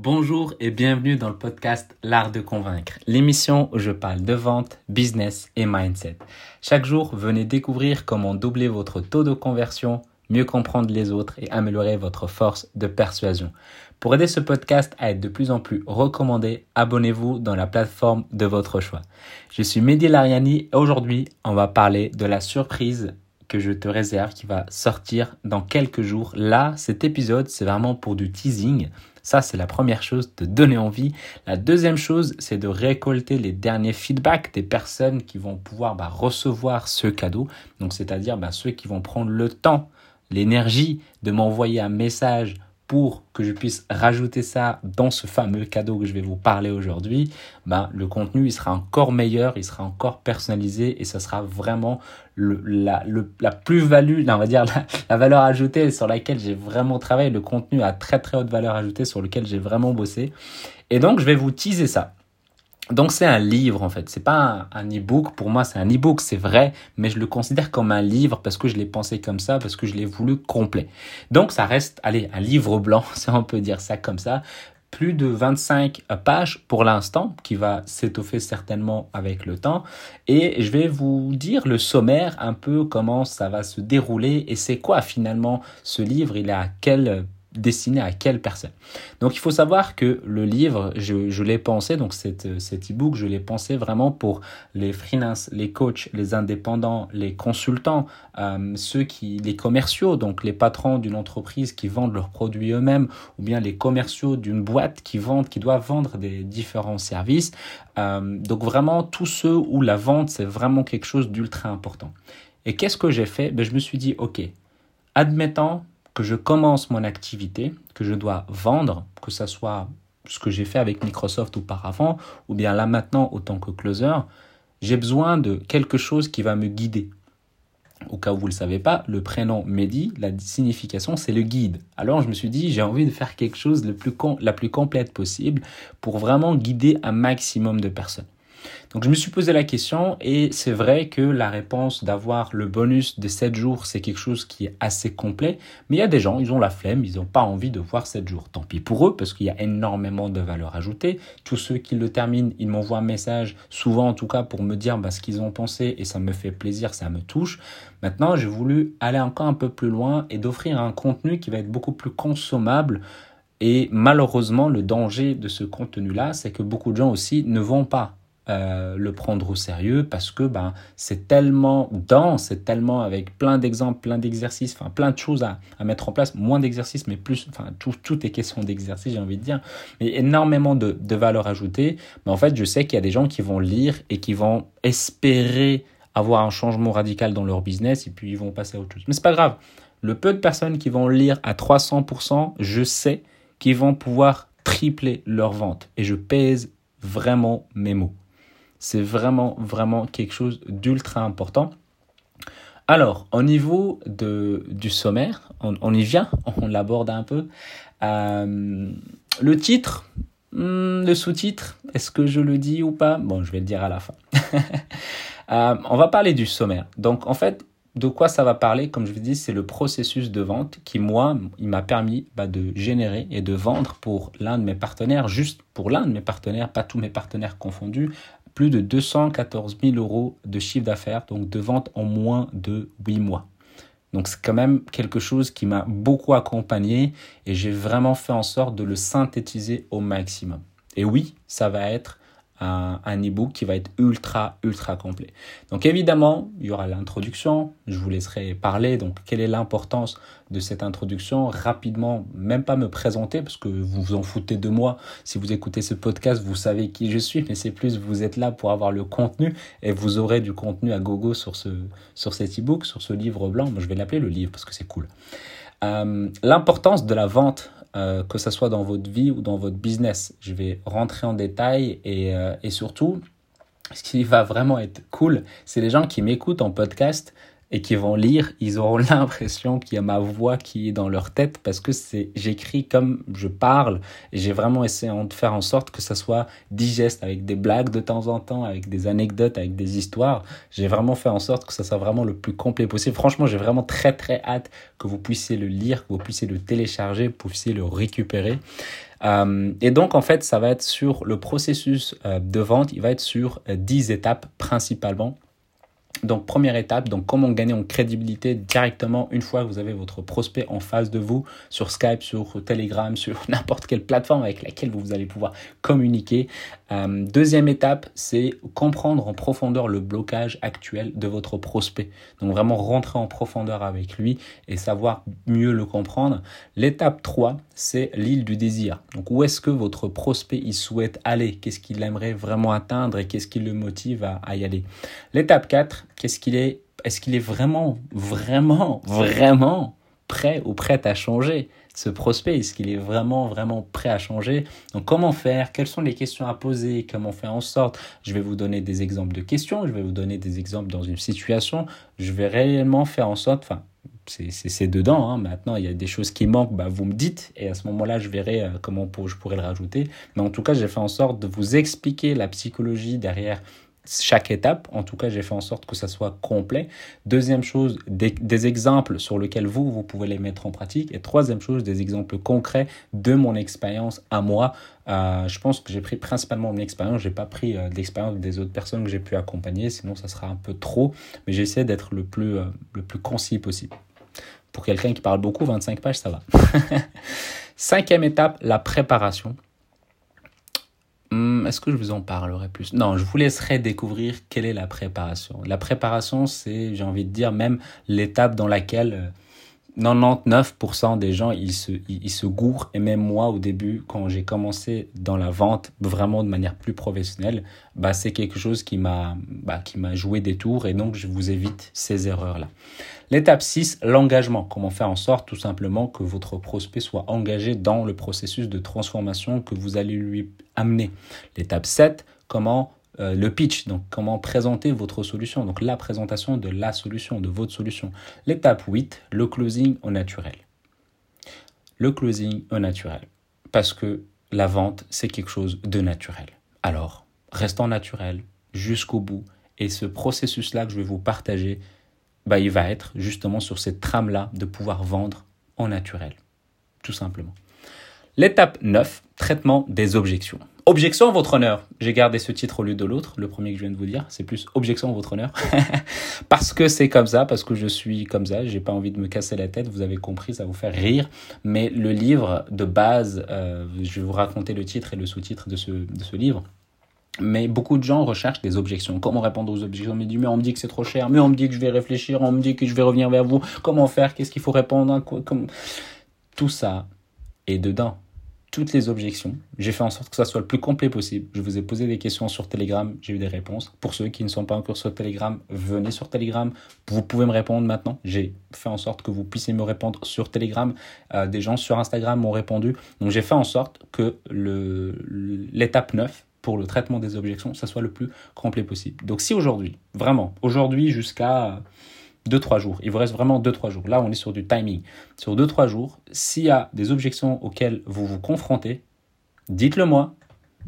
Bonjour et bienvenue dans le podcast L'Art de Convaincre, l'émission où je parle de vente, business et mindset. Chaque jour, venez découvrir comment doubler votre taux de conversion, mieux comprendre les autres et améliorer votre force de persuasion. Pour aider ce podcast à être de plus en plus recommandé, abonnez-vous dans la plateforme de votre choix. Je suis Mehdi Lariani et aujourd'hui, on va parler de la surprise que je te réserve qui va sortir dans quelques jours. Là, cet épisode, c'est vraiment pour du teasing. Ça, c'est la première chose, de donner envie. La deuxième chose, c'est de récolter les derniers feedbacks des personnes qui vont pouvoir bah, recevoir ce cadeau. Donc, c'est-à-dire bah, ceux qui vont prendre le temps, l'énergie de m'envoyer un message pour que je puisse rajouter ça dans ce fameux cadeau que je vais vous parler aujourd'hui, ben, le contenu il sera encore meilleur, il sera encore personnalisé et ça sera vraiment le, la plus-value, on va dire la, la, valeur ajoutée sur laquelle j'ai vraiment travaillé, le contenu à très très haute valeur ajoutée sur lequel j'ai vraiment bossé. Et donc je vais vous teaser ça. Donc c'est un livre en fait, c'est pas un, e-book, pour moi c'est un e-book, c'est vrai, mais je le considère comme un livre parce que je l'ai pensé comme ça, parce que je l'ai voulu complet. Donc ça reste, allez, un livre blanc, si on peut dire ça comme ça, plus de 25 pages pour l'instant, qui va s'étoffer certainement avec le temps. Et je vais vous dire le sommaire, un peu comment ça va se dérouler et c'est quoi finalement ce livre, il est à quel destiné à quelle personne. Donc il faut savoir que le livre, je, l'ai pensé, donc cet, cet e-book, je l'ai pensé vraiment pour les freelance, les coachs, les indépendants, les consultants, euh, ceux qui, les commerciaux, donc les patrons d'une entreprise qui vendent leurs produits eux-mêmes, ou bien les commerciaux d'une boîte qui vendent, qui doivent vendre des différents services. Euh, donc vraiment tous ceux où la vente c'est vraiment quelque chose d'ultra important. Et qu'est-ce que j'ai fait? Ben, Je me suis dit, ok, admettons je commence mon activité, que je dois vendre, que ce soit ce que j'ai fait avec Microsoft auparavant, ou bien là maintenant autant que closer, j'ai besoin de quelque chose qui va me guider. Au cas où vous ne le savez pas, le prénom Mehdi, la signification, c'est le guide. Alors je me suis dit, j'ai envie de faire quelque chose le la plus complète possible pour vraiment guider un maximum de personnes. Donc je me suis posé la question et c'est vrai que la réponse d'avoir le bonus de 7 jours, c'est quelque chose qui est assez complet. Mais il y a des gens, ils ont la flemme, ils n'ont pas envie de voir 7 jours. Tant pis pour eux parce qu'il y a énormément de valeur ajoutée. Tous ceux qui le terminent, ils m'envoient un message, souvent en tout cas pour me dire bah, ce qu'ils ont pensé et ça me fait plaisir, ça me touche. Maintenant, j'ai voulu aller encore un peu plus loin et d'offrir un contenu qui va être beaucoup plus consommable et malheureusement, le danger de ce contenu-là, c'est que beaucoup de gens aussi ne vont pas euh, le prendre au sérieux parce que ben, c'est tellement dense, c'est tellement avec plein d'exemples, plein d'exercices, enfin plein de choses à, mettre en place, moins d'exercices, mais plus, enfin tout, tout est question d'exercice, j'ai envie de dire, mais énormément de, de valeur ajoutée. Mais en fait, je sais qu'il y a des gens qui vont lire et qui vont espérer avoir un changement radical dans leur business et puis ils vont passer à autre chose. Mais c'est pas grave. Le peu de personnes qui vont lire à 300%, je sais qu'ils vont pouvoir tripler leur vente. Et je pèse vraiment mes mots. C'est vraiment, vraiment quelque chose d'ultra important. Alors, au niveau du sommaire, on, y vient, on l'aborde un peu. Euh, le titre, hmm, le sous-titre, est-ce que je le dis ou pas? Bon, je vais le dire à la fin. euh, on va parler du sommaire. Donc, en fait, de quoi ça va parler? Comme je vous dis, c'est le processus de vente qui, moi, il m'a permis bah, de générer et de vendre pour l'un de mes partenaires, juste pour l'un de mes partenaires, pas tous mes partenaires confondus, plus de 214 000 euros de chiffre d'affaires, donc de vente en moins de 8 mois. Donc c'est quand même quelque chose qui m'a beaucoup accompagné et j'ai vraiment fait en sorte de le synthétiser au maximum. Et oui, ça va être un, un e-book qui va être ultra, ultra complet. Donc évidemment, il y aura l'introduction, je vous laisserai parler. Donc quelle est l'importance de cette introduction? Rapidement, même pas me présenter parce que vous vous en foutez de moi. Si vous écoutez ce podcast, vous savez qui je suis, mais c'est plus vous êtes là pour avoir le contenu et vous aurez du contenu à gogo sur, ce, sur cet e-book, sur ce livre blanc. Moi, je vais l'appeler le livre parce que c'est cool. Euh, l'importance de la vente euh, que ce soit dans votre vie ou dans votre business. Je vais rentrer en détail et, euh, et surtout, ce qui va vraiment être cool, c'est les gens qui m'écoutent en podcast et qui vont lire, ils auront l'impression qu'il y a ma voix qui est dans leur tête parce que c'est j'écris comme je parle et j'ai vraiment essayé de faire en sorte que ça soit digeste avec des blagues de temps en temps, avec des anecdotes, avec des histoires. J'ai vraiment fait en sorte que ça soit vraiment le plus complet possible. Franchement, j'ai vraiment très très hâte que vous puissiez le lire, que vous puissiez le télécharger, que vous puissiez le récupérer. Euh, et donc, en fait, ça va être sur le processus euh, de vente, il va être sur 10 euh, étapes principalement. Donc première étape, donc comment gagner en crédibilité directement une fois que vous avez votre prospect en face de vous sur Skype, sur Telegram, sur n'importe quelle plateforme avec laquelle vous allez pouvoir communiquer. Euh, deuxième étape, c'est comprendre en profondeur le blocage actuel de votre prospect. Donc vraiment rentrer en profondeur avec lui et savoir mieux le comprendre. L'étape 3, c'est l'île du désir. Donc où est-ce que votre prospect il souhaite aller? Qu'est-ce qu'il aimerait vraiment atteindre et qu'est-ce qui le motive à, y aller? L'étape 4, qu'est-ce qu'il est Est-ce qu'il est vraiment, vraiment, vraiment prêt ou prête à changer ce prospect? Est-ce qu'il est vraiment, vraiment prêt à changer? Donc, comment faire? Quelles sont les questions à poser? Comment faire en sorte? Je vais vous donner des exemples de questions, je vais vous donner des exemples dans une situation. Je vais réellement faire en sorte, enfin, c'est dedans. Hein. Maintenant, il y a des choses qui manquent, bah, vous me dites, et à ce moment-là, je verrai euh, comment je pourrais le rajouter. Mais en tout cas, j'ai fait en sorte de vous expliquer la psychologie derrière chaque étape. En tout cas, j'ai fait en sorte que ça soit complet. Deuxième chose, des, exemples sur lesquels vous, vous pouvez les mettre en pratique. Et troisième chose, des exemples concrets de mon expérience à moi. Euh, je pense que j'ai pris principalement mon expérience. J'ai pas pris euh, l'expérience des autres personnes que j'ai pu accompagner, sinon ça sera un peu trop. Mais j'essaie d'être le euh, le plus concis possible. Pour quelqu'un qui parle beaucoup, 25 pages, ça va. Cinquième étape, la préparation. Est-ce que je vous en parlerai plus? Non, je vous laisserai découvrir quelle est la préparation. La préparation, c'est, j'ai envie de dire, même l'étape dans laquelle 99% euh, des gens, ils se, ils, se. Et même moi, au début, quand j'ai commencé dans la vente, vraiment de manière plus professionnelle, bah, c'est quelque chose qui m'a, bah, qui m'a joué des tours. Et donc, je vous évite ces erreurs-là. L'étape 6, l'engagement. Comment faire en sorte tout simplement que votre prospect soit engagé dans le processus de transformation que vous allez lui amener. L'étape 7, comment euh, le pitch, donc comment présenter votre solution, donc la présentation de la solution, de votre solution. L'étape 8, le closing au naturel. Le closing au naturel. Parce que la vente, c'est quelque chose de naturel. Alors, restons naturel jusqu'au bout. Et ce processus-là que je vais vous partager, bah, il va être justement sur cette trame-là de pouvoir vendre en naturel, tout simplement. L'étape 9, traitement des objections. Objection, votre honneur. J'ai gardé ce titre au lieu de l'autre, le premier que je viens de vous dire. C'est plus objection, votre honneur. parce que c'est comme ça, parce que je suis comme ça. J'ai pas envie de me casser la tête. Vous avez compris, ça vous faire rire. Mais le livre de base, euh, je vais vous raconter le titre et le sous-titre de ce livre. Mais beaucoup de gens recherchent des objections. Comment répondre aux objections? Mais on me dit que c'est trop cher, mais on me dit que je vais réfléchir, on me dit que je vais revenir vers vous. Comment faire? Qu'est-ce qu'il faut répondre? Tout ça est dedans. Toutes les objections. J'ai fait en sorte que ça soit le plus complet possible. Je vous ai posé des questions sur Telegram, j'ai eu des réponses. Pour ceux qui ne sont pas encore sur Telegram, venez sur Telegram. Vous pouvez me répondre maintenant. J'ai fait en sorte que vous puissiez me répondre sur Telegram. Euh, des gens sur Instagram m'ont répondu. Donc j'ai fait en sorte que l'étape 9, pour le traitement des objections, ça soit le plus complet possible. Donc si aujourd'hui, vraiment, aujourd'hui jusqu'à 2-3 jours, il vous reste vraiment 2-3 jours, là on est sur du timing, sur 2-3 jours, s'il y a des objections auxquelles vous vous confrontez, dites-le moi,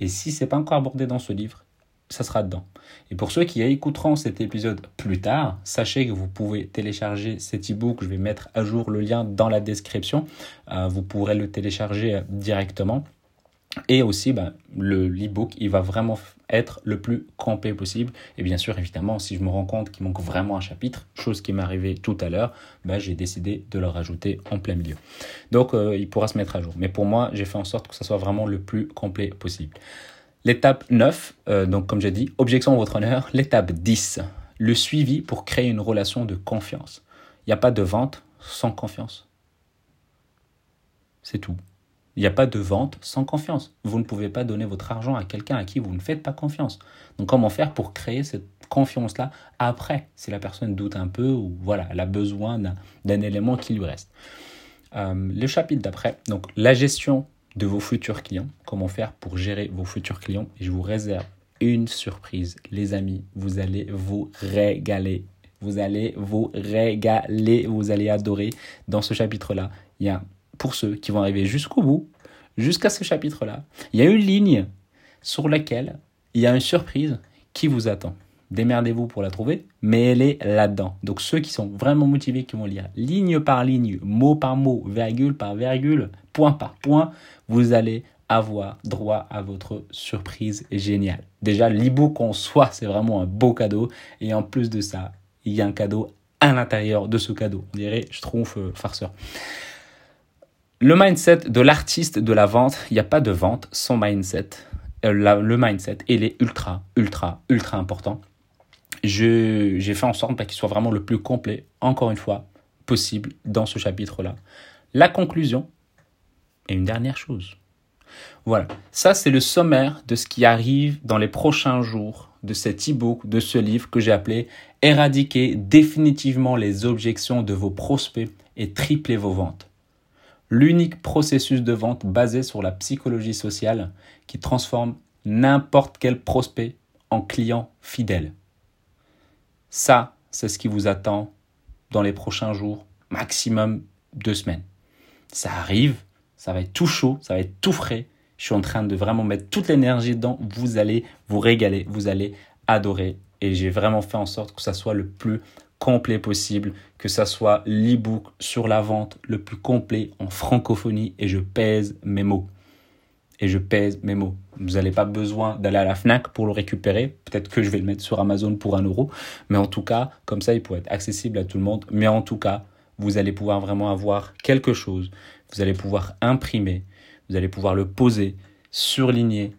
et si c'est pas encore abordé dans ce livre, ça sera dedans. Et pour ceux qui écouteront cet épisode plus tard, sachez que vous pouvez télécharger cet e-book. Je vais mettre à jour le lien dans la description. Euh, vous pourrez le télécharger directement. Et aussi, ben, le l'e-book, il va vraiment être le plus complet possible. Et bien sûr, évidemment, si je me rends compte qu'il manque vraiment un chapitre, chose qui m'est arrivée tout à l'heure, ben, j'ai décidé de le rajouter en plein milieu. Donc, euh, il pourra se mettre à jour. Mais pour moi, j'ai fait en sorte que ça soit vraiment le plus complet possible. L'étape 9, euh, donc comme j'ai dit, objection à votre honneur. L'étape 10, le suivi pour créer une relation de confiance. Il n'y a pas de vente sans confiance. C'est tout. Il n'y a pas de vente sans confiance. Vous ne pouvez pas donner votre argent à quelqu'un à qui vous ne faites pas confiance. Donc comment faire pour créer cette confiance-là après, si la personne doute un peu ou voilà, elle a besoin d'un élément qui lui reste? Euh, le chapitre d'après, donc la gestion de vos futurs clients, comment faire pour gérer vos futurs clients? Je vous réserve une surprise, les amis, vous allez vous régaler Vous allez vous régaler, vous allez adorer. Dans ce chapitre-là, il y a, pour ceux qui vont arriver jusqu'au bout, jusqu'à ce chapitre-là, il y a une ligne sur laquelle il y a une surprise qui vous attend. Démerdez-vous pour la trouver, mais elle est là-dedans. Donc ceux qui sont vraiment motivés, qui vont lire ligne par ligne, mot par mot, virgule par virgule, point par point, vous allez avoir droit à votre surprise géniale. Déjà, l'e-book en soi, c'est vraiment un beau cadeau. Et en plus de ça, il y a un cadeau à l'intérieur de ce cadeau. On dirait, je trouve, euh, farceur. Le mindset de l'artiste de la vente, il n'y a pas de vente sans mindset. Euh, le mindset, il est ultra, ultra, ultra important. J'ai fait en sorte qu'il soit vraiment le plus complet, encore une fois, possible dans ce chapitre-là. La conclusion, et une dernière chose, voilà, ça c'est le sommaire de ce qui arrive dans les prochains jours de cet e-book, de ce livre que j'ai appelé Éradiquer définitivement les objections de vos prospects et tripler vos ventes. L'unique processus de vente basé sur la psychologie sociale qui transforme n'importe quel prospect en client fidèle. Ça, c'est ce qui vous attend dans les prochains jours, maximum deux semaines. Ça arrive, ça va être tout chaud, ça va être tout frais. Je suis en train de vraiment mettre toute l'énergie dedans. Vous allez vous régaler, vous allez adorer. Et j'ai vraiment fait en sorte que ça soit le plus complet possible, que ça soit l'e-book sur la vente le plus complet en francophonie. Et je pèse mes mots. Et je pèse mes mots. Vous n'avez pas besoin d'aller à la FNAC pour le récupérer. Peut-être que je vais le mettre sur Amazon pour un euro. Mais en tout cas, comme ça, il pourrait être accessible à tout le monde. Mais en tout cas, vous allez pouvoir vraiment avoir quelque chose vous allez pouvoir imprimer, vous allez pouvoir le poser, surligner,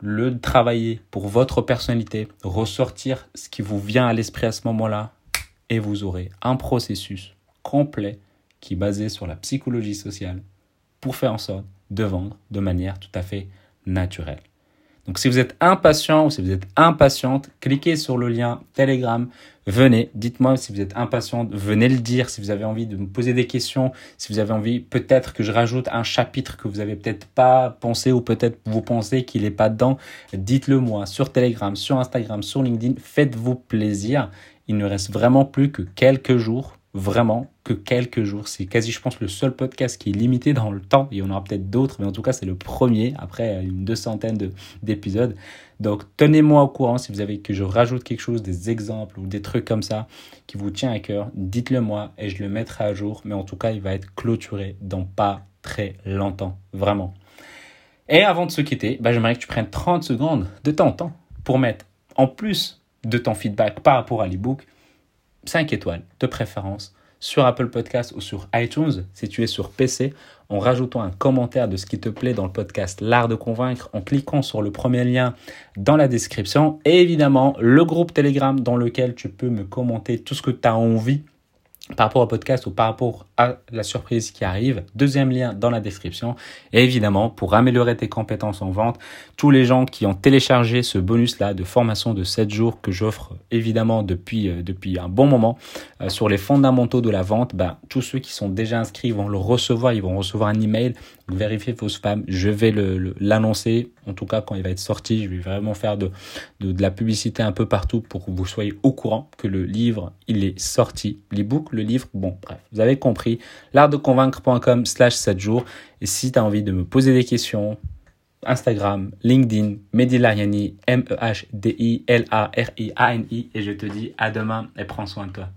le travailler pour votre personnalité, ressortir ce qui vous vient à l'esprit à ce moment-là, et vous aurez un processus complet qui est basé sur la psychologie sociale pour faire en sorte de vendre de manière tout à fait naturelle. Donc si vous êtes impatient ou si vous êtes impatiente, cliquez sur le lien Telegram, venez, dites-moi si vous êtes impatiente, venez le dire, si vous avez envie de me poser des questions, si vous avez envie peut-être que je rajoute un chapitre que vous avez peut-être pas pensé ou peut-être vous pensez qu'il n'est pas dedans, dites-le moi sur Telegram, sur Instagram, sur LinkedIn, faites-vous plaisir. Il ne reste vraiment plus que quelques jours vraiment que quelques jours. C'est quasi, je pense, le seul podcast qui est limité dans le temps. Il y en aura peut-être d'autres, mais en tout cas, c'est le premier après une deux centaines d'épisodes. Donc, tenez-moi au courant si vous avez que je rajoute quelque chose, des exemples ou des trucs comme ça qui vous tient à cœur. Dites-le moi et je le mettrai à jour. Mais en tout cas, il va être clôturé dans pas très longtemps. Vraiment. Et avant de se quitter, bah, j'aimerais que tu prennes 30 secondes de ton temps pour mettre, en plus de ton feedback par rapport à l'ebook, 5 étoiles de préférence sur Apple Podcast ou sur iTunes si tu es sur PC en rajoutant un commentaire de ce qui te plaît dans le podcast L'art de convaincre en cliquant sur le premier lien dans la description. Et évidemment le groupe Telegram dans lequel tu peux me commenter tout ce que tu as envie par rapport au podcast ou par rapport à la surprise qui arrive. Deuxième lien dans la description. Et évidemment, pour améliorer tes compétences en vente, tous les gens qui ont téléchargé ce bonus-là de formation de 7 jours que j'offre évidemment depuis, euh, depuis un bon moment euh, sur les fondamentaux de la vente, ben, tous ceux qui sont déjà inscrits vont le recevoir. Ils vont recevoir un email. Vérifiez vos spams. Je vais l'annoncer. En tout cas, quand il va être sorti, je vais vraiment faire de, de, de la publicité un peu partout pour que vous soyez au courant que le livre, il est sorti. L'ebook, le livre, bon, bref, vous avez compris. L'artdeconvaincre.com slash 7 jours. Et si tu as envie de me poser des questions, Instagram, LinkedIn, Mehdi M-E-H-D-I-L-A-R-I-A-N-I. Et je te dis à demain et prends soin de toi.